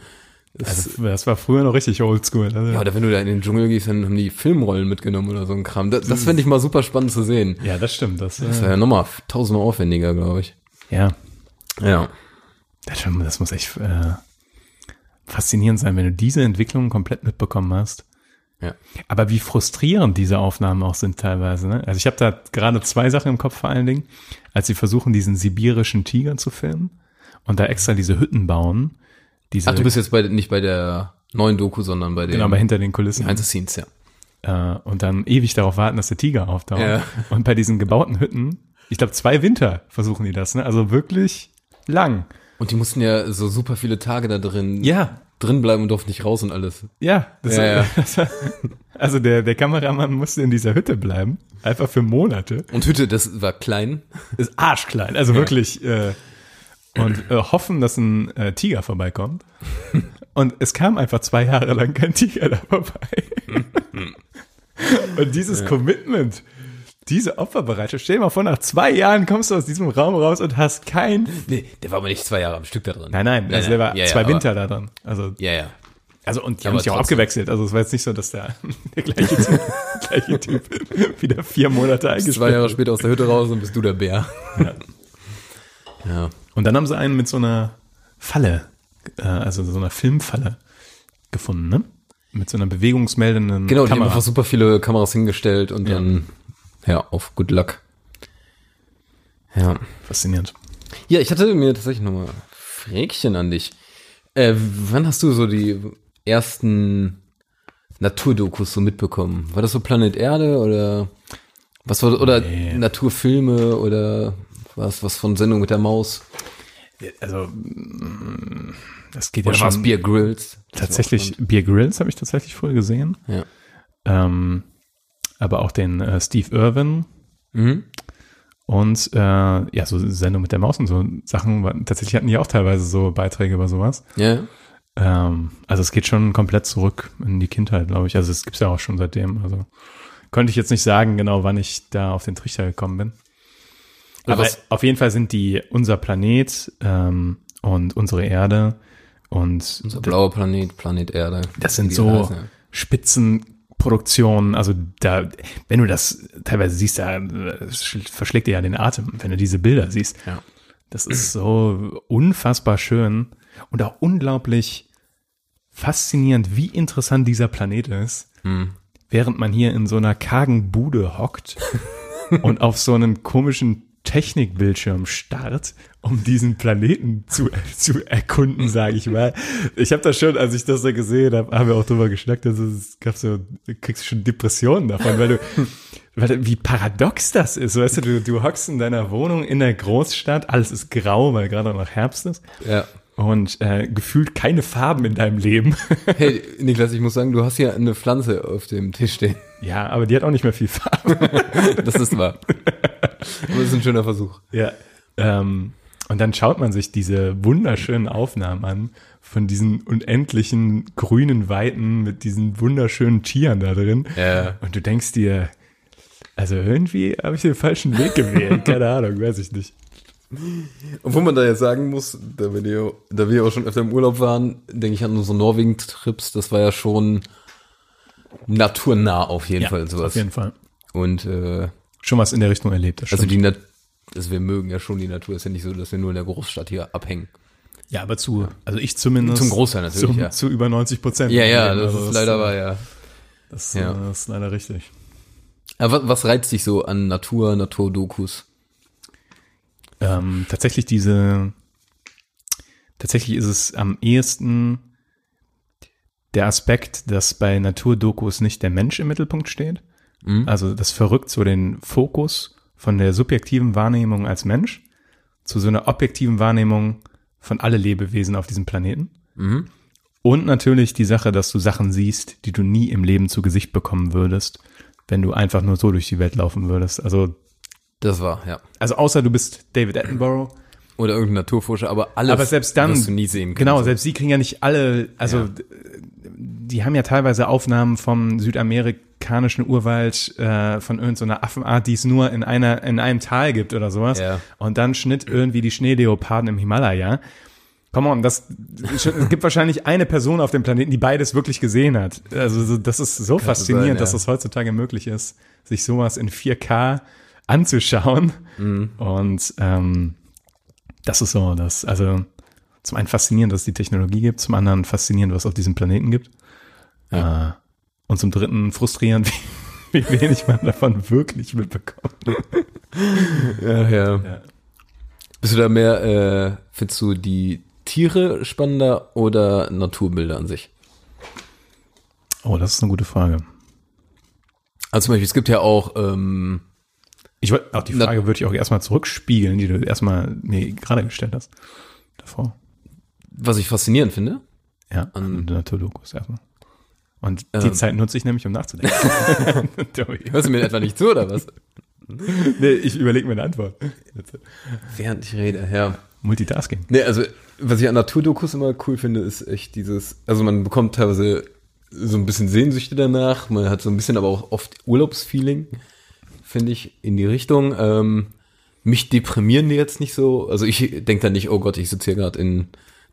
Das, Also, das war früher noch richtig oldschool. Also, ja, oder wenn du da in den Dschungel gehst, dann haben die Filmrollen mitgenommen oder so ein Kram. Das, das fände ich mal super spannend zu sehen. ja, das stimmt. Das, Das äh, wäre ja nochmal tausendmal aufwendiger, glaube ich. ja, Ja. das, das muss echt äh, faszinierend sein, wenn du diese Entwicklung komplett mitbekommen hast. Ja. Aber wie frustrierend diese Aufnahmen auch sind teilweise. Ne? Also ich habe da gerade zwei Sachen im Kopf vor allen Dingen, als sie versuchen, diesen sibirischen Tiger zu filmen und da extra diese Hütten bauen. Diese, Ach, du bist jetzt bei, nicht bei der neuen Doku, sondern bei den genau, aber hinter den Kulissen. Behind the Scenes, ja. Äh, und dann ewig darauf warten, dass der Tiger auftaucht. Ja. Und bei diesen gebauten Hütten, ich glaube zwei Winter versuchen die das. Ne? Also wirklich lang. Und die mussten ja so super viele Tage da drin, Ja, drin bleiben und durften nicht raus und alles. Ja, das Ja, ja. <laughs> Das, also der, der Kameramann musste in dieser Hütte bleiben, einfach für Monate. Und Hütte, das war klein. Ist arschklein, also wirklich. Äh, und äh, hoffen, dass ein äh, Tiger vorbeikommt. <laughs> Und es kam einfach zwei Jahre lang kein Tiger da vorbei. <laughs> und dieses Commitment, diese Opferbereitschaft, stell dir mal vor, nach zwei Jahren kommst du aus diesem Raum raus und hast kein. Nee, der war aber nicht zwei Jahre am Stück da drin. Nein, nein, also der war Ja, ja, zwei aber- Winter da drin. Also Ja, ja. Also und die Aber haben sich auch abgewechselt. Also es war jetzt nicht so, dass der, <laughs> der gleiche, typ, <laughs> gleiche Typ wieder vier Monate Zwei eingesperrt Jahre später aus der Hütte raus und bist du der Bär. Ja. Ja. Und dann haben sie einen mit so einer Falle, äh, also so einer Filmfalle gefunden, ne? Mit so einer bewegungsmeldenden Genau, die haben Kamera. einfach super viele Kameras hingestellt und Ja. dann, ja, auf Good Luck. Ja. Faszinierend. Ja, ich hatte mir tatsächlich nochmal Fräkchen an dich. Äh, wann hast du so die ersten Naturdokus so mitbekommen? War das so Planet Erde oder was war oder Nee. oder was was von Sendung mit der Maus? Also mm, das geht Oder ja war es schon Beer Grills? Tatsächlich. Beer Grylls habe ich tatsächlich früher gesehen. spannend. Ähm, aber auch den äh, Steve Irwin. Mhm. und äh, ja, so Sendung mit der Maus und so Sachen. Tatsächlich hatten die auch teilweise so Beiträge über sowas. Ja. Ähm, also es geht schon komplett zurück in die Kindheit, glaube ich. Also es gibt's ja auch schon seitdem. Also konnte ich jetzt nicht sagen, genau wann ich da auf den Trichter gekommen bin. Oder Aber was- auf jeden Fall sind die unser Planet ähm, und unsere Erde und Unser blauer Planet, Planet Erde. das sind so heißen, ja. Spitzenproduktionen. Also da, wenn du das teilweise siehst, da verschlägt dir ja den Atem, wenn du diese Bilder siehst. Ja. Das ist so unfassbar schön und auch unglaublich faszinierend, wie interessant dieser Planet ist, Hm. während man hier in so einer kargen Bude hockt <laughs> und auf so einen komischen Technikbildschirm starrt, um diesen Planeten zu, <laughs> zu erkunden, sage ich mal. Ich habe das schon, als ich das so gesehen habe, haben wir auch drüber geschnackt, dass es gab so, du kriegst schon Depressionen davon, weil du, <laughs> weil wie paradox das ist. Weißt du, du, du hockst in deiner Wohnung in der Großstadt, alles ist grau, weil gerade noch Herbst ist Ja. und äh, gefühlt keine Farben in deinem Leben. <laughs> Hey, Niklas, ich muss sagen, du hast hier eine Pflanze auf dem Tisch stehen. ja, aber die hat auch nicht mehr viel Farbe. Das ist wahr. Aber es ist ein schöner Versuch. Ja. Ähm, und dann schaut man sich diese wunderschönen Aufnahmen an von diesen unendlichen grünen Weiten mit diesen wunderschönen Tieren da drin. Ja. Und du denkst dir, also irgendwie habe ich den falschen Weg gewählt. Keine Ahnung, weiß ich nicht. Obwohl man da jetzt sagen muss, da wir, ja, da wir auch schon öfter im Urlaub waren, denke ich an unsere Norwegen-Trips, das war ja schon naturnah auf jeden Fall sowas. auf jeden Fall. Und äh, Schon was in der Richtung erlebt. Also stimmt. die Nat also wir mögen ja schon die Natur, ist ja nicht so, dass wir nur in der Großstadt hier abhängen. ja, aber zu, also ich zumindest. Zum Großteil natürlich, Zum, ja. Zu über 90 Prozent. Ja, ja, das Also ist leider äh, wahr, ja. Das, Ja. äh, das ist leider richtig. Aber was, was reizt dich so an Natur, Naturdokus? Ähm, tatsächlich diese, tatsächlich ist es am ehesten der Aspekt, dass bei Naturdokus nicht der Mensch im Mittelpunkt steht. Also das verrückt so den Fokus von der subjektiven Wahrnehmung als Mensch zu so einer objektiven Wahrnehmung von alle Lebewesen auf diesem Planeten. Und natürlich die Sache, dass du Sachen siehst, die du nie im Leben zu Gesicht bekommen würdest, wenn du einfach nur so durch die Welt laufen würdest. Also, Das war, ja. also außer du bist David Attenborough, Oder irgendein Naturforscher, aber alles aber selbst dann, wirst du nie sehen können. genau, So. selbst sie kriegen ja nicht alle, also Ja. die haben ja teilweise Aufnahmen vom südamerikanischen Urwald äh, von irgendeiner Affenart, die es nur in einer in einem Tal gibt oder sowas. Ja. Und dann Schnitt irgendwie die Schneeleoparden im Himalaya. Come on, das es gibt wahrscheinlich eine Person auf dem Planeten, die beides wirklich gesehen hat. Also so- das ist so faszinierend, sein, ja. dass das heutzutage möglich ist, sich sowas in 4K anzuschauen. Mhm. Und ähm, das ist so, das, also zum einen faszinierend, dass es die Technologie gibt, zum anderen faszinierend, was es auf diesem Planeten gibt. Äh, und zum dritten frustrierend, <laughs> wie, wie wenig man davon wirklich mitbekommt. Ja, ja. Ja. Bist du da mehr, äh, findest du die Tiere spannender oder Naturbilder an sich? Oh, das ist eine gute Frage. Also zum Beispiel, es gibt ja auch, ähm, Ich wollte, auch die Frage würde ich auch erstmal zurückspiegeln, die du erstmal mir gerade gestellt hast. Davor. was ich faszinierend finde. Ja, an Naturdokus erstmal. Und die Ähm. Zeit nutze ich nämlich, um nachzudenken. <laughs> Hörst du mir etwa nicht zu, oder was? <laughs> nee, ich überlege mir eine Antwort. Während ich rede, ja. Multitasking. Nee, also, was ich an Naturdokus immer cool finde, ist echt dieses, also man bekommt teilweise so ein bisschen Sehnsüchte danach, man hat so ein bisschen aber auch oft Urlaubsfeeling, finde ich, in die Richtung. Ähm, mich deprimieren die jetzt nicht so, also ich denke da nicht, oh Gott, ich sitze hier gerade in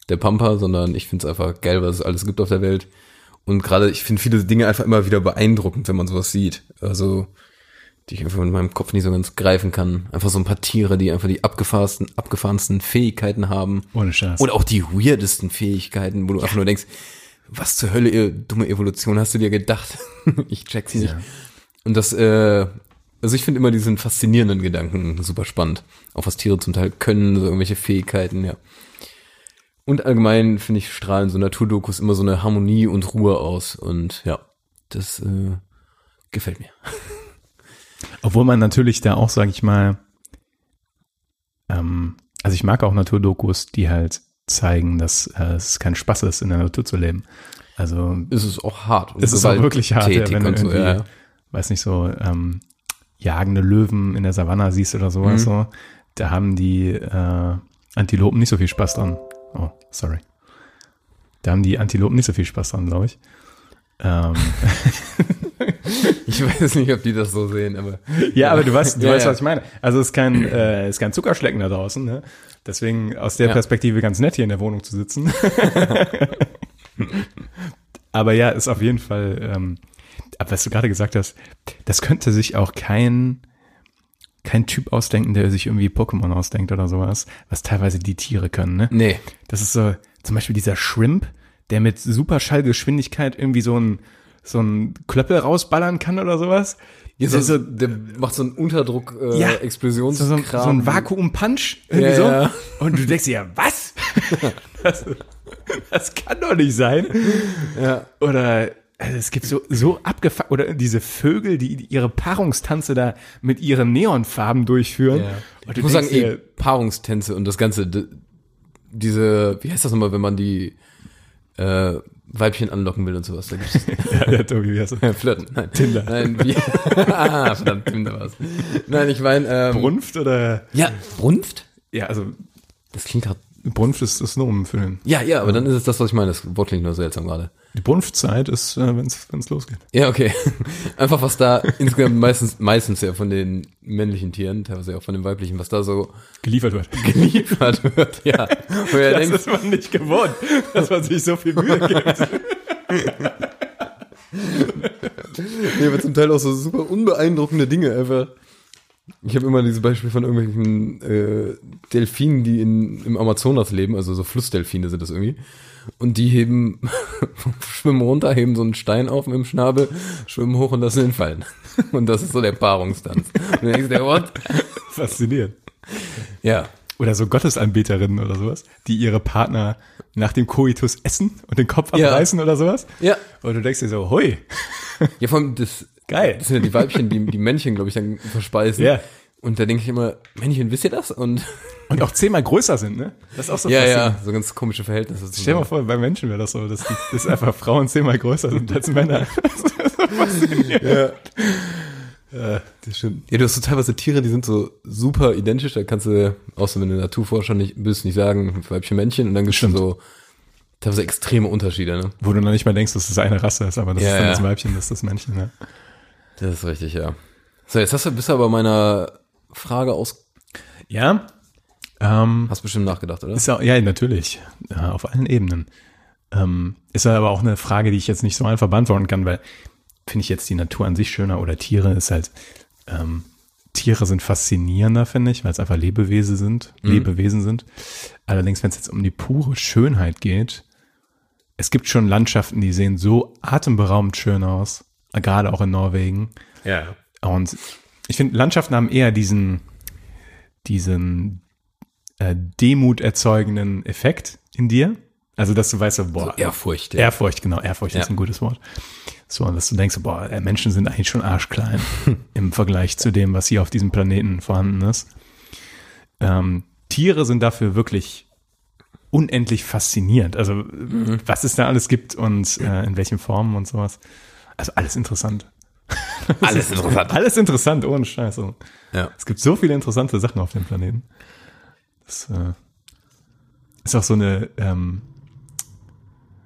der Pampa, sondern ich finde es einfach geil, was es alles gibt auf der Welt. Und gerade, ich finde viele Dinge einfach immer wieder beeindruckend, wenn man sowas sieht. Also, die ich einfach in meinem Kopf nicht so ganz greifen kann. Einfach so ein paar Tiere, die einfach die abgefahrensten, abgefahrensten Fähigkeiten haben. Ohne Scheiß. Oder auch die weirdesten Fähigkeiten, wo du einfach nur denkst, was zur Hölle, ihr dumme Evolution hast du dir gedacht? <laughs> ich check's nicht. Ja. Und das, äh, also ich finde immer diesen faszinierenden Gedanken super spannend. Auch was Tiere zum Teil können, so irgendwelche Fähigkeiten, ja. Und allgemein finde ich strahlen so Naturdokus immer so eine Harmonie und Ruhe aus. Und ja, das äh, gefällt mir. <laughs> Obwohl man natürlich da auch, sag ich mal, ähm, also ich mag auch Naturdokus, die halt zeigen, dass äh, es kein Spaß ist, in der Natur zu leben. Also Es ist auch hart. und es ist auch wirklich hart, ja, wenn du so, ja. weiß nicht, so ähm, jagende Löwen in der Savanne siehst oder sowas Mhm. so, da haben die äh, Antilopen nicht so viel Spaß dran. Oh, sorry. Da haben die Antilopen nicht so viel Spaß dran, glaube ich. Ähm, <laughs> Ich weiß nicht, ob die das so sehen, aber <laughs> ja, aber du weißt, du Ja, weißt, ja. was ich meine. Also es ist kein, äh, ist kein Zuckerschlecken da draußen. Ne? Deswegen aus der Ja. Perspektive ganz nett hier in der Wohnung zu sitzen. <laughs> aber ja, ist auf jeden Fall, ähm, aber was du gerade gesagt hast, das könnte sich auch kein kein Typ ausdenken, der sich irgendwie Pokémon ausdenkt oder sowas, was teilweise die Tiere können. Ne? nee. Das ist so, zum Beispiel dieser Shrimp, der mit Superschallgeschwindigkeit irgendwie so ein so ein Klöppel rausballern kann oder sowas. Ja, Der so, der macht so einen Unterdruck äh, Ja. Explosionskram. so, so, so ein Vakuum-Punch irgendwie Ja, so. ja. Und du denkst dir, ja, was? <laughs> das, das kann doch nicht sein. Ja. Oder also es gibt so, so abgefuckt, oder diese Vögel, die ihre Paarungstanze da mit ihren Neonfarben durchführen. Ja. Und Ich muss sagen, eh, Paarungstänze und das Ganze, diese, wie heißt das nochmal, wenn man die äh, Weibchen anlocken will und sowas. Da gibt's <laughs> ja, der Tobi, wie heißt das? <laughs> Flirten. Nein. Tinder. Nein, wie, <laughs> ah, verdammt, Tinder war's. Nein, ich meine, ähm, Brunft oder? ja, Brunft? Ja, also Das klingt gerade, Brunft ist das Nomen für den. ja, ja, aber dann ist es das, was ich meine. Das Wort klingt nur seltsam gerade. Die Brunftzeit ist, äh, wenn es losgeht. Ja, okay. <laughs> Einfach was da insgesamt meistens, meistens ja von den männlichen Tieren, teilweise auch von den weiblichen, was da so Geliefert wird. geliefert wird, ja. <laughs> Wo Das denkt, ist man nicht gewohnt, dass man sich so viel Mühe gibt. <laughs> Nee, aber zum Teil auch so super unbeeindruckende Dinge einfach. Ich habe immer dieses Beispiel von irgendwelchen äh, Delfinen, die in, im Amazonas leben, also so Flussdelfine sind das irgendwie. Und die heben, <laughs> schwimmen runter, heben so einen Stein auf mit dem Schnabel, schwimmen hoch und lassen ihn fallen. <laughs> Und das ist so der Paarungstanz. Und du denkst dir, what? Faszinierend. Ja. Oder so Gottesanbeterinnen oder sowas, die ihre Partner nach dem Koitus essen und den Kopf Ja. abreißen oder sowas. Ja. Und du denkst dir so, hui, Ja, vor allem das, Geil. das sind ja die Weibchen, die die Männchen, glaube ich, dann verspeisen. Ja. Und da denke ich immer, Männchen, wisst ihr das? Und und auch zehnmal größer sind, ne? Das ist auch so ja, ja, so ganz komische Verhältnisse. Stell dir mal vor, bei Menschen wäre das so, dass, die, dass einfach Frauen zehnmal größer sind als Männer. <laughs> Ja. Ja, das stimmt. Ja, du hast so teilweise Tiere, die sind so super identisch, da kannst du, außer wenn du Naturforscher nicht bist, nicht sagen, Weibchen, Männchen, und dann gibt es so teilweise extreme Unterschiede, ne? Wo du noch nicht mal denkst, dass das eine Rasse ist, aber das Ja, ist dann ja. das Weibchen, das ist das Männchen. Ne? Das ist richtig, ja. So, jetzt hast du, bist du aber meiner Frage aus, Ja, ähm, hast bestimmt nachgedacht, oder? Ist ja, ja, natürlich. Ja, auf allen Ebenen. Ähm, ist aber auch eine Frage, die ich jetzt nicht so einfach beantworten kann, weil finde ich jetzt die Natur an sich schöner oder Tiere ist halt, ähm, Tiere sind faszinierender, finde ich, weil es einfach Lebewesen sind, Lebewesen sind. Allerdings, wenn es jetzt um die pure Schönheit geht, es gibt schon Landschaften, die sehen so atemberaubend schön aus, gerade auch in Norwegen. Ja. Und ich finde, Landschaften haben eher diesen, diesen äh, Demut erzeugenden Effekt in dir. Also, dass du weißt, so, boah, Ehrfurcht, ja. Ehrfurcht, genau, Ehrfurcht ist Ja. ein gutes Wort. So, und dass du denkst, boah, äh, Menschen sind eigentlich schon arschklein <laughs> im Vergleich zu dem, was hier auf diesem Planeten vorhanden ist. Ähm, Tiere sind dafür wirklich unendlich faszinierend. Also, Mhm. was es da alles gibt und äh, in welchen Formen und sowas. Also, alles interessant. <laughs> Alles interessant. Alles interessant, ohne Scheiße. Ja. Es gibt so viele interessante Sachen auf dem Planeten. Das äh, ist auch so eine, ähm,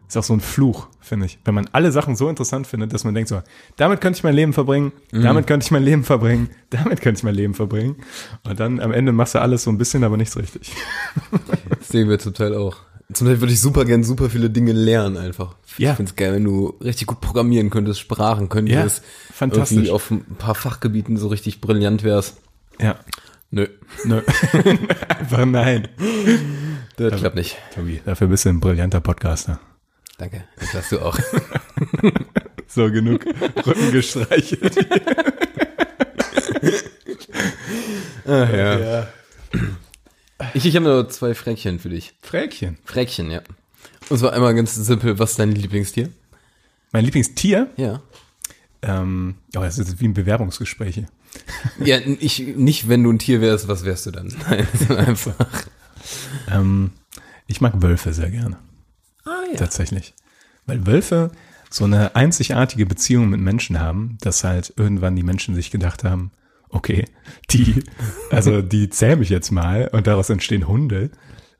ist auch so ein Fluch, finde ich. Wenn man alle Sachen so interessant findet, dass man denkt so, damit könnte ich mein Leben verbringen, damit könnte ich mein Leben verbringen, <laughs> damit könnte ich mein Leben verbringen. Und dann am Ende machst du alles so ein bisschen, aber nichts richtig. Das sehen wir zum Teil auch. Zum Teil würde ich super gern super viele Dinge lernen einfach. Ja. Ich finde es geil, wenn du richtig gut programmieren könntest, Sprachen könntest. Ja, fantastisch. Irgendwie auf ein paar Fachgebieten so richtig brillant wärst. Ja. Nö, Nö. <laughs> Einfach nein. das klappt nicht. Tobi, dafür bist du ein brillanter Podcaster. Danke, das hast du auch. <laughs> So, genug Rücken gestreichelt. <laughs> ah, ja. Ich, ich habe nur zwei Fräckchen für dich. Fräkchen. Fräckchen, ja. Und zwar einmal ganz simpel, was ist dein Lieblingstier? Mein Lieblingstier? Ja. Ähm, oh, das ist wie ein Bewerbungsgespräch hier. <laughs> Ja, ich, nicht wenn du ein Tier wärst, was wärst du dann? Nein, einfach. Ähm, ich mag Wölfe sehr gerne. Ah, ja. Tatsächlich. Weil Wölfe so eine einzigartige Beziehung mit Menschen haben, dass halt irgendwann die Menschen sich gedacht haben, okay, die, also die zähme ich jetzt mal und daraus entstehen Hunde.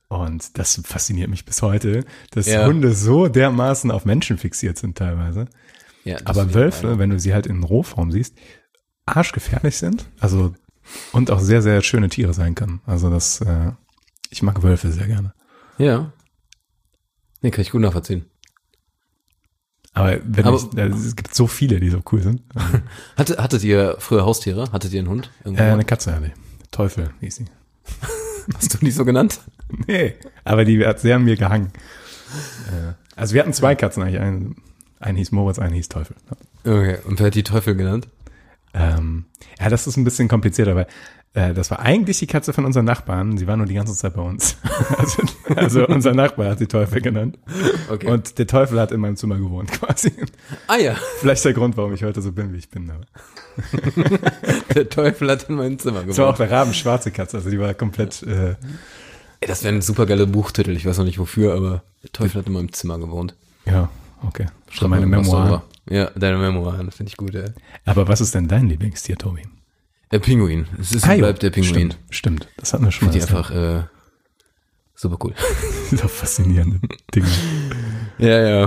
Und das fasziniert mich bis heute, dass Ja. Hunde so dermaßen auf Menschen fixiert sind teilweise. ja Aber Wölfe, wenn du sie halt in Rohform siehst, arschgefährlich sind. Also, und auch sehr, sehr schöne Tiere sein können. Also das, äh, ich mag Wölfe sehr gerne. Ja. Nee, kann ich gut nachvollziehen. Aber wenn Aber- ich, äh, es gibt so viele, die so cool sind. <laughs> Hatte, hattet ihr früher Haustiere? Hattet ihr einen Hund? Äh, eine Katze hatte ich. Teufel hieß sie. <laughs> Hast du die so genannt? <laughs> Nee, aber die hat sehr an mir gehangen. Äh, also wir hatten zwei Katzen eigentlich. Einen, einen hieß Moritz, einen hieß Teufel. Okay, und wer hat die Teufel genannt? Ähm, ja, das ist ein bisschen komplizierter, weil äh, das war eigentlich die Katze von unseren Nachbarn. Sie war nur die ganze Zeit bei uns. <laughs> also, also unser Nachbar hat sie Teufel genannt. Okay. Und der Teufel hat in meinem Zimmer gewohnt quasi. ah ja, Vielleicht der Grund, warum ich heute so bin, wie ich bin. Aber. <laughs> der Teufel hat in meinem Zimmer Es war auch gewohnt. der rabenschwarze Katze, also die war komplett, äh, Ey, das wäre ein supergeiler Buchtitel, ich weiß noch nicht wofür, aber der Teufel hat in meinem Zimmer gewohnt. ja, okay. Schreib meine Memoiren. Ja, deine Memoiren, das finde ich gut, ey. Aber was ist denn dein Lieblingstier, Tobi? Der Pinguin. Es ist Ah, und bleibt der Pinguin. Stimmt, stimmt. Das hatten wir schon mal. Die das einfach äh, super cool. <laughs> Dieser faszinierende Dinge. ja, ja.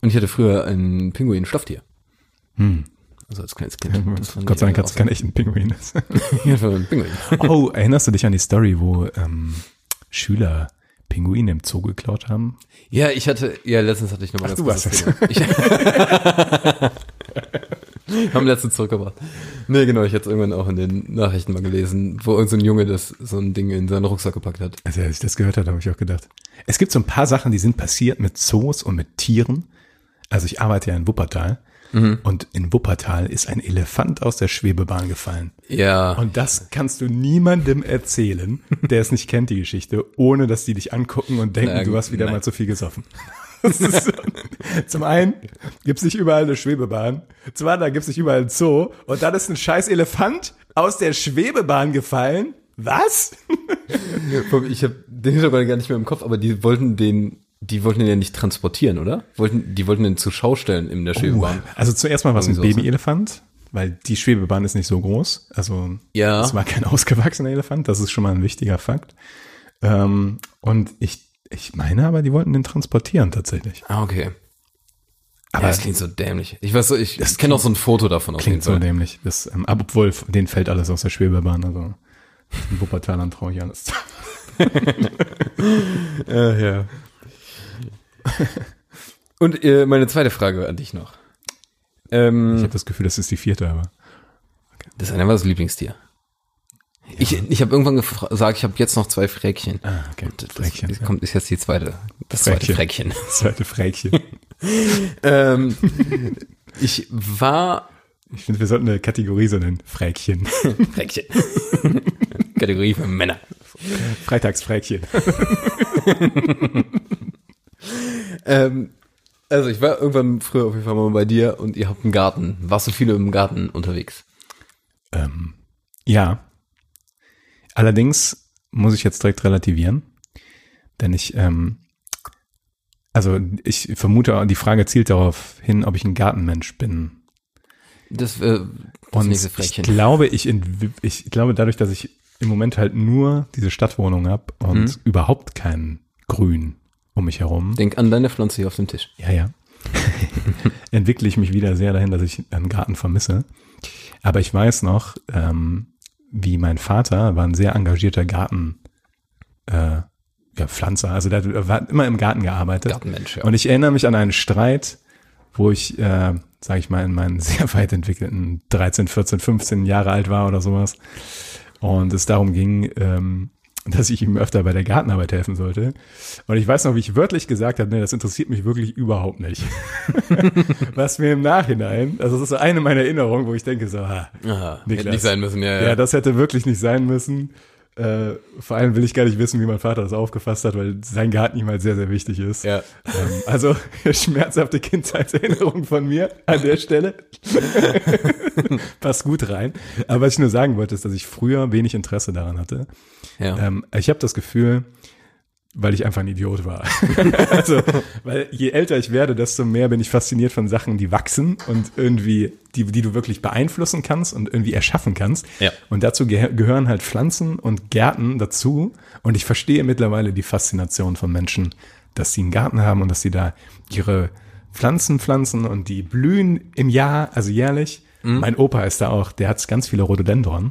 Und ich hatte früher ein Pinguin-Stofftier. Hm. Also als kleines Kind. Das Gott sei Dank hat es kein echten Pinguin. <laughs> für einen Pinguin. oh, erinnerst du dich an die Story, wo ähm, Schüler Pinguine im Zoo geklaut haben? Ja, ich hatte, ja, letztens hatte ich nochmal Ach, ganz du warst. Ich <laughs> <laughs> haben letztens zurückgebracht. Nee, genau, ich hatte irgendwann auch in den Nachrichten mal gelesen, wo irgendein so Junge das so ein Ding in seinen Rucksack gepackt hat. Also als ich das gehört habe, habe ich auch gedacht. Es gibt so ein paar Sachen, die sind passiert mit Zoos und mit Tieren. Also ich arbeite ja in Wuppertal. Und in Wuppertal ist ein Elefant aus der Schwebebahn gefallen. Ja. Und das kannst du niemandem erzählen, der es nicht kennt, die Geschichte, ohne dass die dich angucken und denken, Nein, du hast wieder nein. mal zu viel gesoffen. Ist. Zum einen gibt's nicht überall eine Schwebebahn, zum anderen gibt's nicht überall einen Zoo und dann ist ein scheiß Elefant aus der Schwebebahn gefallen. Was? Ich habe den Hintergrund gar nicht mehr im Kopf, aber die wollten den, die wollten den ja nicht transportieren, oder? Wollten, die wollten den zur Schau stellen in der Schwebebahn. Also zuerst mal war es ein sowas, Babyelefant, weil die Schwebebahn ist nicht so groß. Also Ja. es war kein <laughs> ausgewachsener Elefant, das ist schon mal ein wichtiger Fakt. Ähm, und ich, ich meine aber, die wollten den transportieren tatsächlich. Ah, okay. Aber Aber das klingt so dämlich. Ich weiß so, ich, kenne auch so ein Foto davon auf klingt so dämlich. Das, ähm, obwohl, denen fällt alles aus der Schwebebahn. Also in Wuppertalern traue ich alles. <laughs> Ja, ja. Und äh, meine zweite Frage an dich noch. Ähm, Ich habe das Gefühl, das ist die vierte, aber. das eine war das Lieblingstier. Ich, ich habe irgendwann gesagt, ich habe jetzt noch zwei Fräkchen. Ah, okay. Und das, Fräkchen, das ja. kommt, ist jetzt die zweite, das zweite Fräkchen. Fräkchen. <laughs> Das zweite Fräkchen. <laughs> ähm, ich war Ich finde, wir sollten eine Kategorie so nennen. Fräkchen. <laughs> Fräkchen. Kategorie für Männer. Freitagsfräkchen. Ähm, also ich war irgendwann früher auf jeden Fall mal bei dir und ihr habt einen Garten. Warst du viel im Garten unterwegs? Ähm, ja. Allerdings muss ich jetzt direkt relativieren, denn ich, ähm, also ich vermute, die Frage zielt darauf hin, ob ich ein Gartenmensch bin. Das, äh, das Und ich glaube, ich, ich glaube, dadurch, dass ich im Moment halt nur diese Stadtwohnung habe und Mhm. überhaupt kein Grün um mich herum, Denk an deine Pflanze hier auf dem Tisch. ja, ja, <laughs> entwickle ich mich wieder sehr dahin, dass ich einen Garten vermisse. Aber ich weiß noch, ähm, wie mein Vater war ein sehr engagierter Garten, äh, ja, Pflanzer, also der war immer im Garten gearbeitet. Gartenmensch, ja. Und ich erinnere mich an einen Streit, wo ich, äh, sage ich mal, in meinen <laughs> sehr weit entwickelten 13, 14, 15 Jahre alt war oder sowas. Und es darum ging, ähm, dass ich ihm öfter bei der Gartenarbeit helfen sollte. Und ich weiß noch, wie ich wörtlich gesagt habe, nee, das interessiert mich wirklich überhaupt nicht. <laughs> Was mir im Nachhinein, also das ist so eine meiner Erinnerungen, wo ich denke so, ah, Aha, Niklas. hätte nicht sein müssen, ja. ja, das hätte wirklich nicht sein müssen. Äh, vor allem will ich gar nicht wissen, wie mein Vater das aufgefasst hat, weil sein Garten ihm halt sehr, sehr wichtig ist. Ja. Ähm, also <laughs> schmerzhafte Kindheitserinnerung von mir an der Stelle. <laughs> Passt gut rein. Aber was ich nur sagen wollte, ist, dass ich früher wenig Interesse daran hatte. ja. Ähm, ich habe das Gefühl, weil ich einfach ein Idiot war. <laughs> also, weil je älter ich werde, desto mehr bin ich fasziniert von Sachen, die wachsen und irgendwie, die, die du wirklich beeinflussen kannst und irgendwie erschaffen kannst. Ja. Und dazu ge gehören halt Pflanzen und Gärten dazu. Und ich verstehe mittlerweile die Faszination von Menschen, dass sie einen Garten haben und dass sie da ihre Pflanzen pflanzen und die blühen im Jahr, also jährlich. Mein Opa ist da auch, der hat ganz viele Rhododendron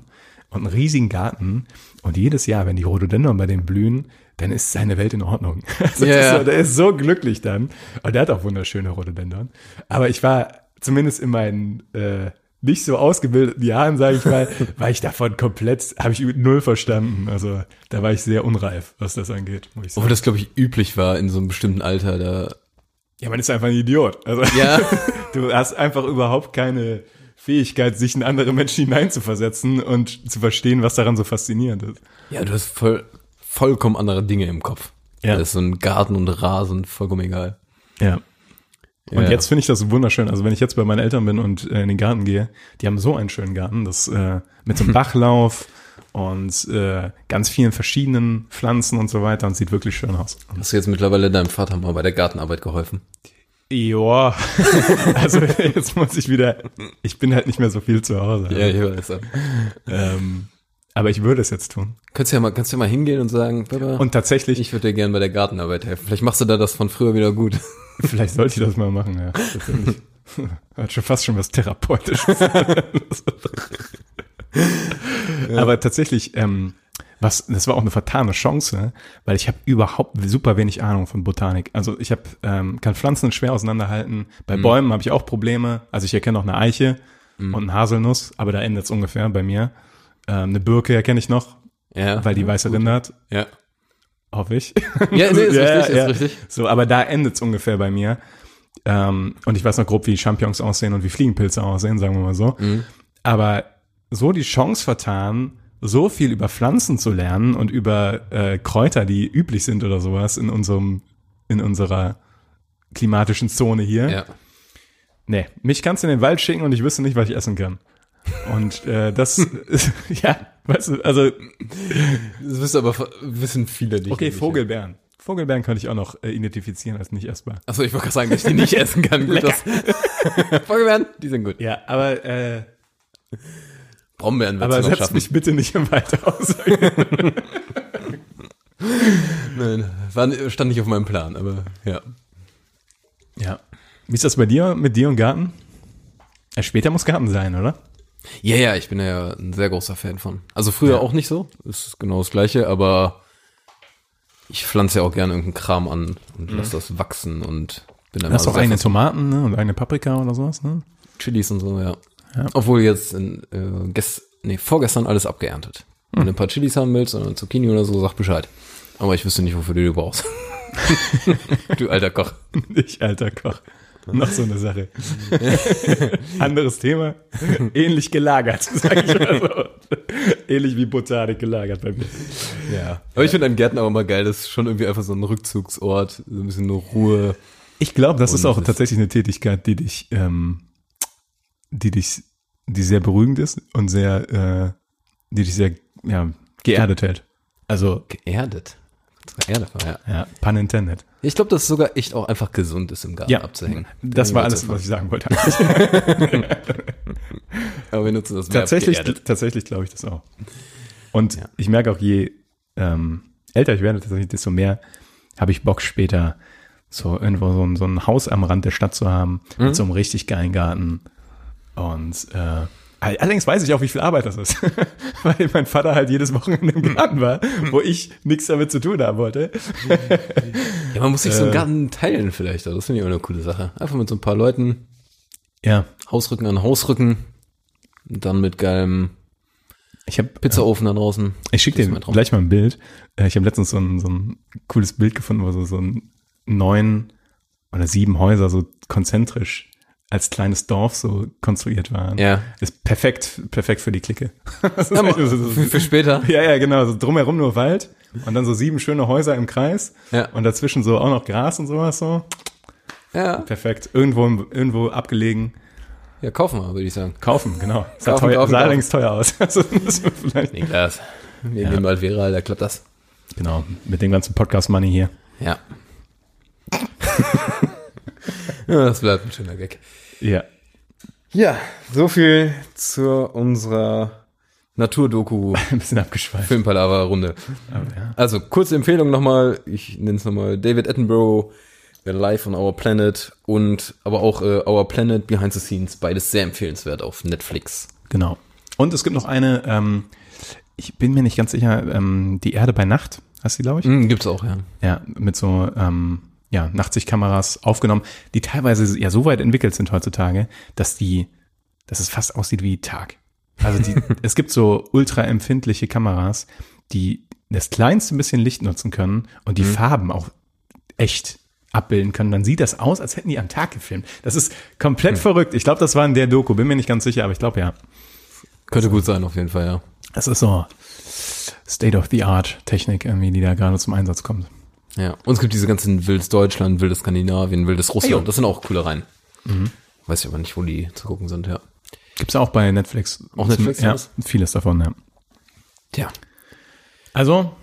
und einen riesigen Garten. Und jedes Jahr, wenn die Rhododendron bei dem blühen, dann ist seine Welt in Ordnung. <laughs> Also das ist so, der ist so glücklich dann. Und der hat auch wunderschöne Rhododendron. Aber ich war zumindest in meinen äh, nicht so ausgebildeten Jahren, sage ich mal, <laughs> war ich davon komplett, habe ich null verstanden. Also da war ich sehr unreif, was das angeht, muss ich sagen. Obwohl das, glaube ich, üblich war in so einem bestimmten Alter, da. Ja, man ist einfach ein Idiot. Also Ja. <laughs> du hast einfach überhaupt keine Fähigkeit, sich in andere Menschen hineinzuversetzen und zu verstehen, was daran so faszinierend ist. Ja, du hast voll, vollkommen andere Dinge im Kopf. Ja. Da ist so ein Garten und Rasen vollkommen egal. Ja. Und Ja. jetzt finde ich das wunderschön. Also wenn ich jetzt bei meinen Eltern bin und äh, in den Garten gehe, die haben so einen schönen Garten, das äh, mit so einem <laughs> Bachlauf und äh, ganz vielen verschiedenen Pflanzen und so weiter und sieht wirklich schön aus. Hast du jetzt mittlerweile deinem Vater mal bei der Gartenarbeit geholfen? Ja, <laughs> also jetzt muss ich wieder, ich bin halt nicht mehr so viel zu Hause. Ja, ich weiß. Ähm, aber ich würde es jetzt tun. Kannst du ja mal, kannst du ja mal hingehen und sagen, Papa, Und tatsächlich, ich würde dir gerne bei der Gartenarbeit helfen. Vielleicht machst du da das von früher wieder gut. <laughs> vielleicht sollte ich das mal machen, ja. <laughs> Hat schon fast schon was Therapeutisches. <laughs> Aber tatsächlich, ähm, was, das war auch eine vertane Chance, weil ich habe überhaupt super wenig Ahnung von Botanik. Also ich habe ähm, kann Pflanzen schwer auseinanderhalten. Bei Bäumen habe ich auch Probleme. Also ich erkenne auch eine Eiche und eine Haselnuss, aber da endet es ungefähr bei mir. Ähm, eine Birke erkenne ich noch, Ja. weil die weiße Rinde hat, Ja. hoffe ich. <laughs> Ja, nee, ist Ja, richtig, ja. ist richtig. So, aber da endet es ungefähr bei mir. Ähm, und ich weiß noch grob, wie Champignons aussehen und wie Fliegenpilze aussehen, sagen wir mal so. Mhm. Aber so die Chance vertan, so viel über Pflanzen zu lernen und über äh, Kräuter, die üblich sind oder sowas in unserem, in unserer klimatischen Zone hier. Ja. Nee, mich kannst du in den Wald schicken und ich wüsste nicht, was ich essen kann. Und äh, das, <laughs> ja, weißt du, also Das wissen aber wissen viele nicht. Okay, Vogelbeeren. Vogelbeeren könnte ich auch noch äh, identifizieren als nicht essbar. Achso, ich wollte gerade sagen, dass ich die nicht essen kann. Gut, das- <laughs> Vogelbeeren, die sind gut. Ja, aber äh, Brombeeren wird aber setz schaffen. mich bitte nicht im Wald aus. <laughs> Nein, war, stand nicht auf meinem Plan, aber ja. ja. Wie ist das bei dir mit dir und Garten? Später muss Garten sein, oder? Ja, ja, ich bin ja ein sehr großer Fan von. Also früher Ja. auch nicht so, ist genau das gleiche, aber ich pflanze ja auch gerne irgendeinen Kram an und lasse das wachsen und bin dann Du hast auch eigene Tomaten ne? und eine Paprika oder sowas, ne? Chilis und so, ja. Ja. Obwohl jetzt in, äh, gest nee, vorgestern alles abgeerntet. Wenn du ein paar Chilis haben willst oder Zucchini oder so, sag Bescheid. Aber ich wüsste nicht, wofür du die brauchst. <laughs> <laughs> du alter Koch. Ich, alter Koch. <laughs> Noch so eine Sache. <laughs> Anderes Thema. Ähnlich gelagert, <laughs> sag ich mal so. Ähnlich wie Botanik gelagert bei mir. Ja. Aber ich finde einen Gärtner auch immer geil, das ist schon irgendwie einfach so ein Rückzugsort, so ein bisschen nur Ruhe. Ich glaube, das ist Und auch das- tatsächlich eine Tätigkeit, die dich, ähm, die dich, die sehr beruhigend ist und sehr, äh, die dich sehr, ja, geerdet hält. Also, Geerdet. War, ja. ja, pun intended. Ich glaube, dass es sogar echt auch einfach gesund ist, im Garten Ja, abzuhängen. das war alles, was ich sagen wollte. <laughs> Aber wir nutzen das Verb tatsächlich, tatsächlich glaube ich das auch. Und Ja. ich merke auch, je ähm, älter ich werde, tatsächlich, desto mehr habe ich Bock später so irgendwo so ein, so ein Haus am Rand der Stadt zu haben, Mhm. mit so einem richtig geilen Garten und äh, Allerdings weiß ich auch, wie viel Arbeit das ist. <laughs> Weil mein Vater halt jedes Wochenende im Garten war, wo ich nichts damit zu tun haben wollte. Ja, man muss sich so Äh. einen Garten teilen vielleicht. Das finde ich auch eine coole Sache. Einfach mit so ein paar Leuten Ja. Hausrücken an Hausrücken. Und dann mit geilem Ich habe Pizzaofen da draußen. Ich schicke dir Traum. gleich mal ein Bild. Äh, Ich habe letztens so ein, so ein cooles Bild gefunden, wo so, so ein neun oder sieben Häuser so konzentrisch als kleines Dorf so konstruiert waren. Ja. Ist perfekt, perfekt für die Clique. <laughs> Ja, echt so- so- für, später. ja, ja, genau. So drumherum nur Wald und dann so sieben schöne Häuser im Kreis Ja. und dazwischen so auch noch Gras und sowas so. Ja. Perfekt. Irgendwo, irgendwo abgelegen. Ja, kaufen wir, würde ich sagen. Kaufen, genau. Sah, Kaufen, teuer, kaufen, sah kaufen. allerdings teuer aus. Also, <laughs> das vielleicht, Niklas. Wir nehmen bald viral, da klappt das. genau. Mit dem ganzen Podcast-Money hier. Ja. <laughs> ja, das bleibt ein schöner Gag. Ja. Ja, so viel zu unserer Naturdoku <laughs> Ein bisschen abgeschweift. Filmpalava-Runde. Aber, ja. Also, kurze Empfehlung nochmal, ich nenne es nochmal David Attenborough, Live on Our Planet und aber auch äh, Our Planet Behind the Scenes, beides sehr empfehlenswert auf Netflix. Genau. Und es gibt noch eine, ähm, ich bin mir nicht ganz sicher, ähm, die Erde bei Nacht, hast du die, glaube ich? Mhm, gibt's auch, ja. Ja, mit so ähm, ja, Nachtsichtkameras aufgenommen, die teilweise ja so weit entwickelt sind heutzutage, dass die, dass es fast aussieht wie Tag. Also die, <laughs> es gibt so ultra empfindliche Kameras, die das kleinste bisschen Licht nutzen können und die Farben auch echt abbilden können. Dann sieht das aus, als hätten die am Tag gefilmt. Das ist komplett verrückt. Ich glaube, das war in der Doku, bin mir nicht ganz sicher, aber ich glaube ja. Könnte gut sein, auf jeden Fall, ja. Das ist so State-of-the-Art-Technik irgendwie, die da gerade zum Einsatz kommt. Ja. Und es gibt diese ganzen wildes Deutschland, wildes Skandinavien, wildes Russland. Ajo. Das sind auch coole Rein. Weiß ich aber nicht, wo die zu gucken sind, ja. Gibt's auch bei Netflix. Auch Netflix, Ja, vieles davon, ja. Tja. Also, ab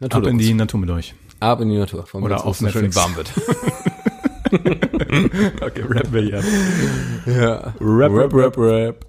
Naturdokus. in die Natur mit euch. Ab in die Natur. Allem, Oder auf so schön Netflix. warm wird. <laughs> Okay, rappen wir hier. ja. Rap, rap, rap, rap.